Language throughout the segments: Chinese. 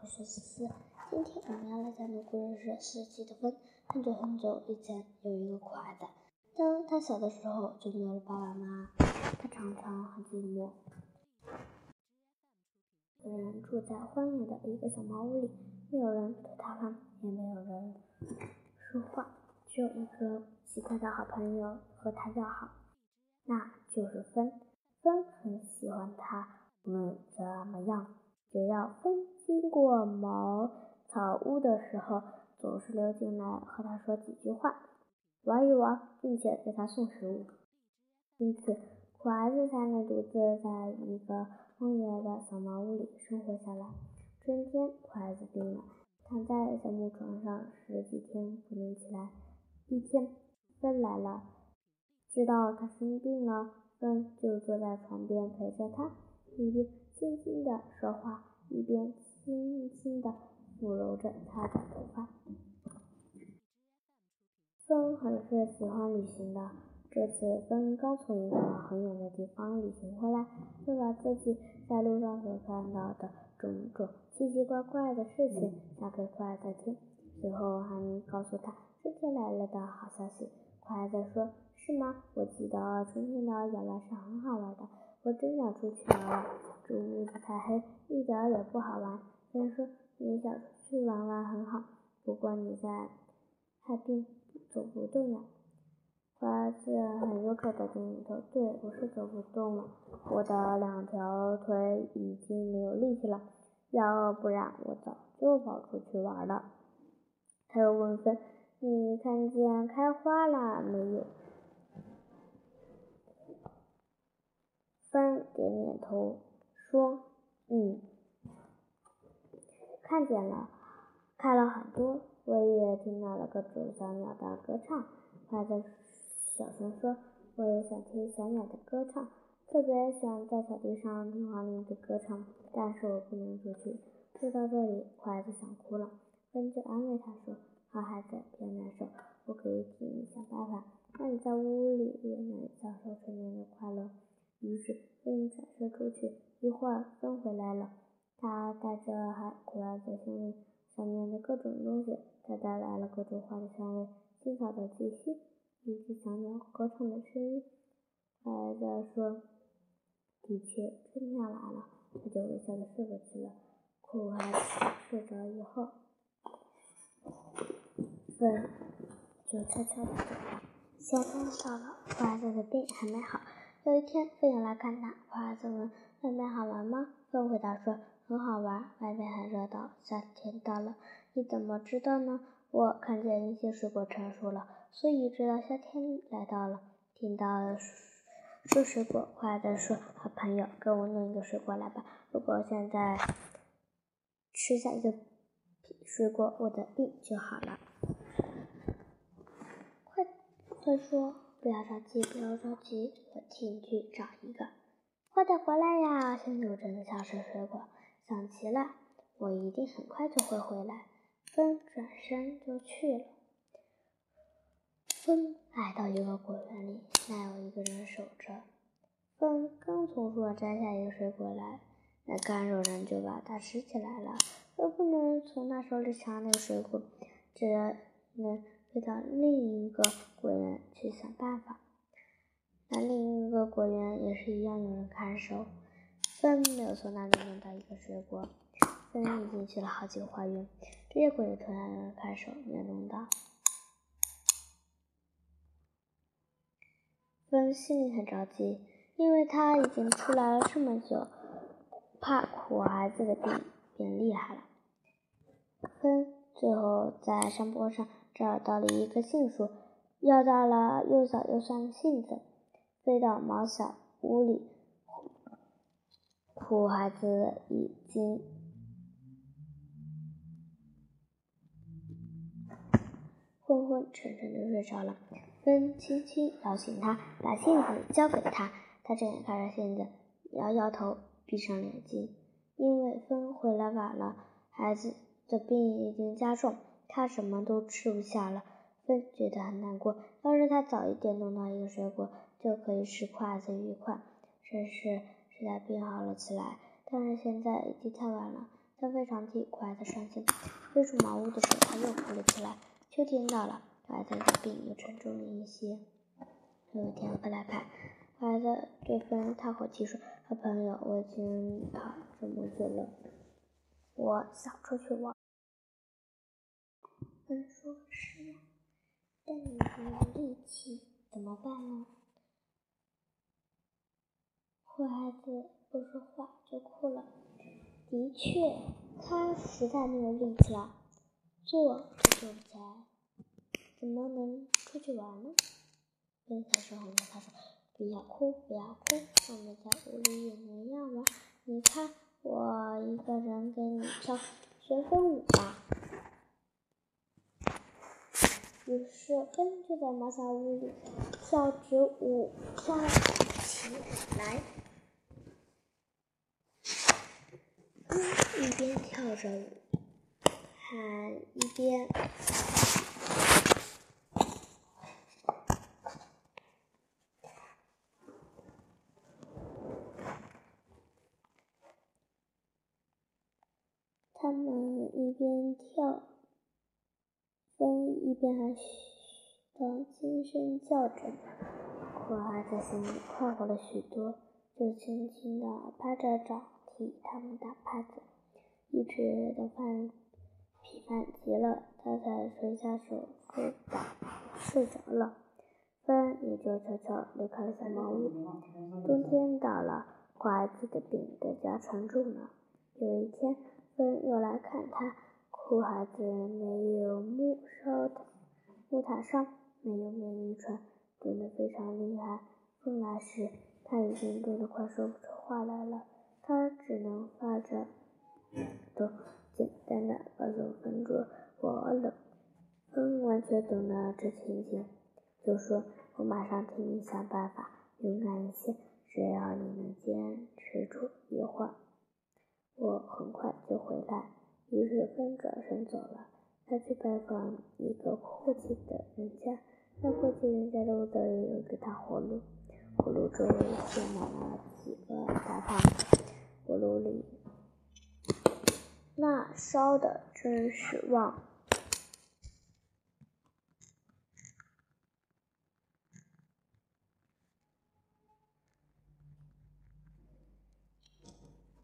我是思思。今天我们要来讲的故事是《四季的风》。很久很久以前，有一个可爱的。当他小的时候，就没有了爸爸妈妈，他常常很寂寞。一个人住在荒野的一个小茅屋里，没有人逗他玩，也没有人说话，只有一个奇怪的好朋友和他要好，那就是风。风很喜欢他，无论怎么样。只要风经过茅草屋的时候，总是溜进来和他说几句话，玩一玩，并且给他送食物。因此，苦孩子才能独自在一个荒野的小茅屋里生活下来。春天，苦孩子病了，躺在小木床上十几天不能起来。一天，风来了，知道他生病了，风就坐在床边陪着他，一边。轻轻地说话，一边轻轻地抚揉着他的头发。风很是喜欢旅行的。这次风刚从一个很远的地方旅行回来，就把自己在路上所看到的种种奇奇怪怪的事情讲给快子听，随后还告诉他春天来了的好消息。快乐说：“是吗？我记得春天的野外是很好玩的。”我真想出去玩玩，这屋子太黑，一点也不好玩。先说，你想出去玩玩很好，不过你在害病，走不动呀。花子很忧愁的点点头，对，我是走不动了，我的两条腿已经没有力气了，要不然我早就跑出去玩了。他又问芬：“你看见开花了没有？”芬点点头，说：“嗯，看见了，开了很多。我也听到了各种小鸟的歌唱。”孩子小声说：“我也想听小鸟的歌唱，特别喜欢在草地上听黄鹂的歌唱。但是我不能出去。”说到这里，孩子想哭了。风就安慰他说：“好孩子，别难受，我可以替你想办法，让你在屋里也能享受春天的快乐。”于是风转身出去，一会儿风回来了，他带着还苦来的香味，想念的各种东西，他带来了各种花的香味，青草的气息，以及小鸟歌唱的声音。孩子说：“的确，春天来了。”他就微笑的睡过去了。苦孩子睡着以后，风就悄悄的走了。夏天到了，苦孩子的病还没好。有一天，风友来看他，苦孩子问：“外面好玩吗？”风回答说：“很好玩，外面很热闹。夏天到了，你怎么知道呢？我看见一些水果成熟了，所以知道夏天来到了。”听到说水果，苦孩子说：“好朋友，给我弄一个水果来吧。如果现在吃下一个水果，我的病就好了。”快，快说。不要着急，不要着急，我替你去找一个。快点回来呀！现在我真的想吃水果，想齐了，我一定很快就会回来。风转身就去了。风来到一个果园里，那有一个人守着。风刚从树上摘下一个水果来，那干守人就把它拾起来了。又不能从他手里抢那个水果，只能。飞到另一个果园去想办法。那另一个果园也是一样有人看守。风没有从那里弄到一个水果。风已经去了好几个花园，这些果园同样有人看守，没有弄到。风心里很着急，因为他已经出来了这么久，怕苦孩子的病变厉害了。风最后在山坡上。找到了一棵杏树，要到了又小又酸的杏子，飞到毛小屋里。苦孩子已经昏昏沉沉的睡着了。风轻轻摇醒他，把杏子交给他。他睁眼看着杏子，摇摇头，闭上眼睛。因为风回来晚了，孩子的病已经加重。他什么都吃不下了，风觉得很难过。要是他早一点弄到一个水果，就可以使筷子愉快，甚至使他病好了起来。但是现在已经太晚了，他非常替可爱的伤心。飞出茅屋的时候，他又哭了起来。秋天到了，可爱的病又沉重了一些。有一天，克莱派，可爱的对风叹口气说：“好朋友，我已经跑这么久了，我想出去玩。”风说：“是呀，但你没有力气，怎么办呢？”坏孩子不说话就哭了。的确，他实在没有力气了，坐都坐不起来，怎么能出去玩呢？边小时候，他说：“不要哭，不要哭，我们在屋里也能一样玩。你看，我一个人给你跳旋风舞吧。”于是，风就在茅草屋里跳着舞，跳起来。一边跳着舞，还一边，他们一边跳。风一边还嘘的轻声叫着，可爱的心里快活了许多，就轻轻地拍着掌替他们打拍子，一直到饭疲烦极了，他才垂下手睡倒睡着了。风也就悄悄离开了小茅屋。冬天到了，可爱子的病更加沉重了。有一天，风又来看他。苦孩子没有木烧的木塔上没有棉衣穿，冻得非常厉害。风来时，他已经冻得快说不出话来了。他只能发着抖，简单的告诉风说：“我冷。”风完全懂了这情景，就说：“我马上替你想办法，勇敢一些，只要你能坚持住一会儿，我很快就回来。”于是风转身走了，他去拜访一个阔气的人家。那阔气人家的屋子里有个大火炉，火炉周围写满了几个大胖子，火炉里那烧的真是旺。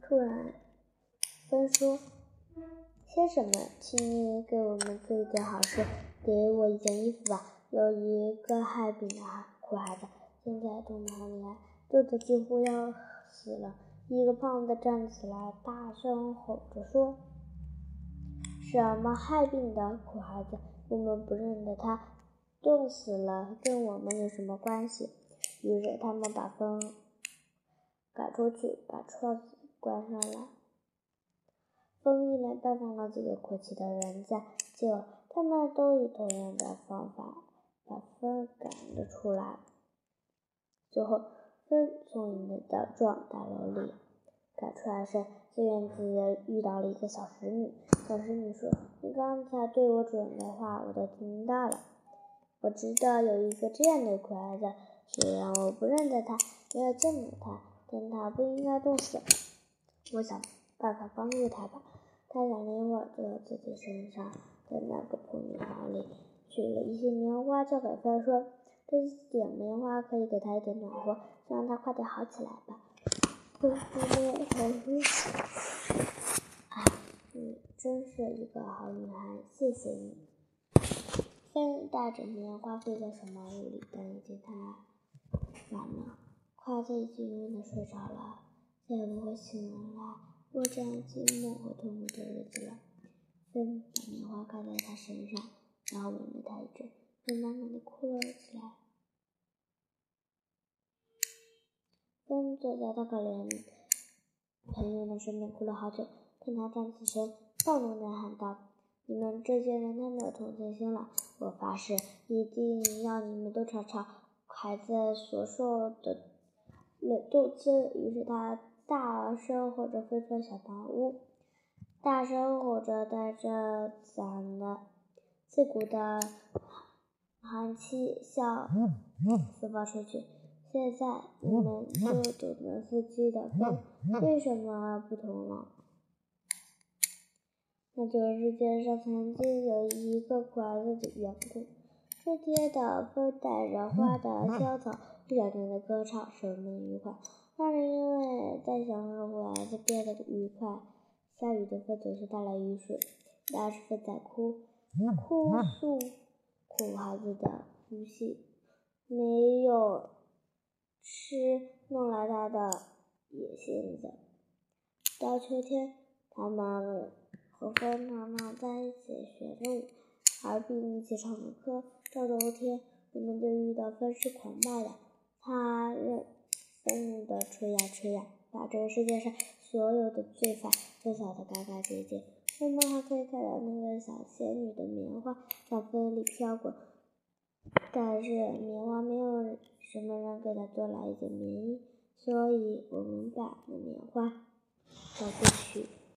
突然，风说。先生们，请你给我们做一件好事，给我一件衣服吧。有一个害病的苦孩子，现在冻得很厉害，冻得几乎要死了。一个胖子站起来，大声吼着说：“什么害病的苦孩子？我们不认得他，冻死了跟我们有什么关系？”于是他们把风赶出去，把窗子关上了。风一连拜访了几个阔气的人家，结果他们都以同样的方法把风赶了出来。最后，从一的壮大楼里赶出来时，在院子遇到了一个小使女。小使女说：“你刚才对我主人的话，我都听到了。我知道有一个这样的可爱的，虽然我不认得他，没有见过他，但他不应该冻死。我想办法帮助他吧。”他想了一会儿，就在自己身上的那个破棉袄里取了一些棉花，交给风说：“这点棉花可以给他一点暖和，让他快点好起来吧。”风说：“好说，啊，你真是一个好女孩，谢谢你。”风带着棉花飞在小茅屋里，但已经太晚了，快子已经永远的睡着了，再也不会醒来。过这样寂寞和痛苦的日子了。风把棉花盖在他身上，然后吻了他一阵，又慢慢的哭了起来。蹲坐在大可怜朋友的身边哭了好久，看他站起身，暴怒的喊道：“你们这些人太没有同情心了！我发誓，一定要你们都尝尝孩子所受的冷冻滋。”于是他。大声吼着飞出小茅屋，大声吼着带着嗓的刺骨的寒气向四方吹去。现在你们就懂得四季的风为什么不同了。那就是世界上曾经有一个快乐的缘故。春天的风带着花的香草，一两年的歌唱，使人们愉快。那是因为在享受孩子变得愉快。下雨的风总是带来雨水，那是风在哭，哭诉苦孩子的不幸，没有吃，弄来他的野性子。到秋天，他们和风常常在一起学着舞，而并一起唱着歌。到冬天，我们就遇到风是狂暴的，他任愤怒地吹呀吹呀，把这个世界上所有的罪犯都扫得干干净净。人们还可以看到那个小仙女的棉花在风里飘过，但是棉花没有什么人给它做了一件棉衣，所以我们把那棉花找过去。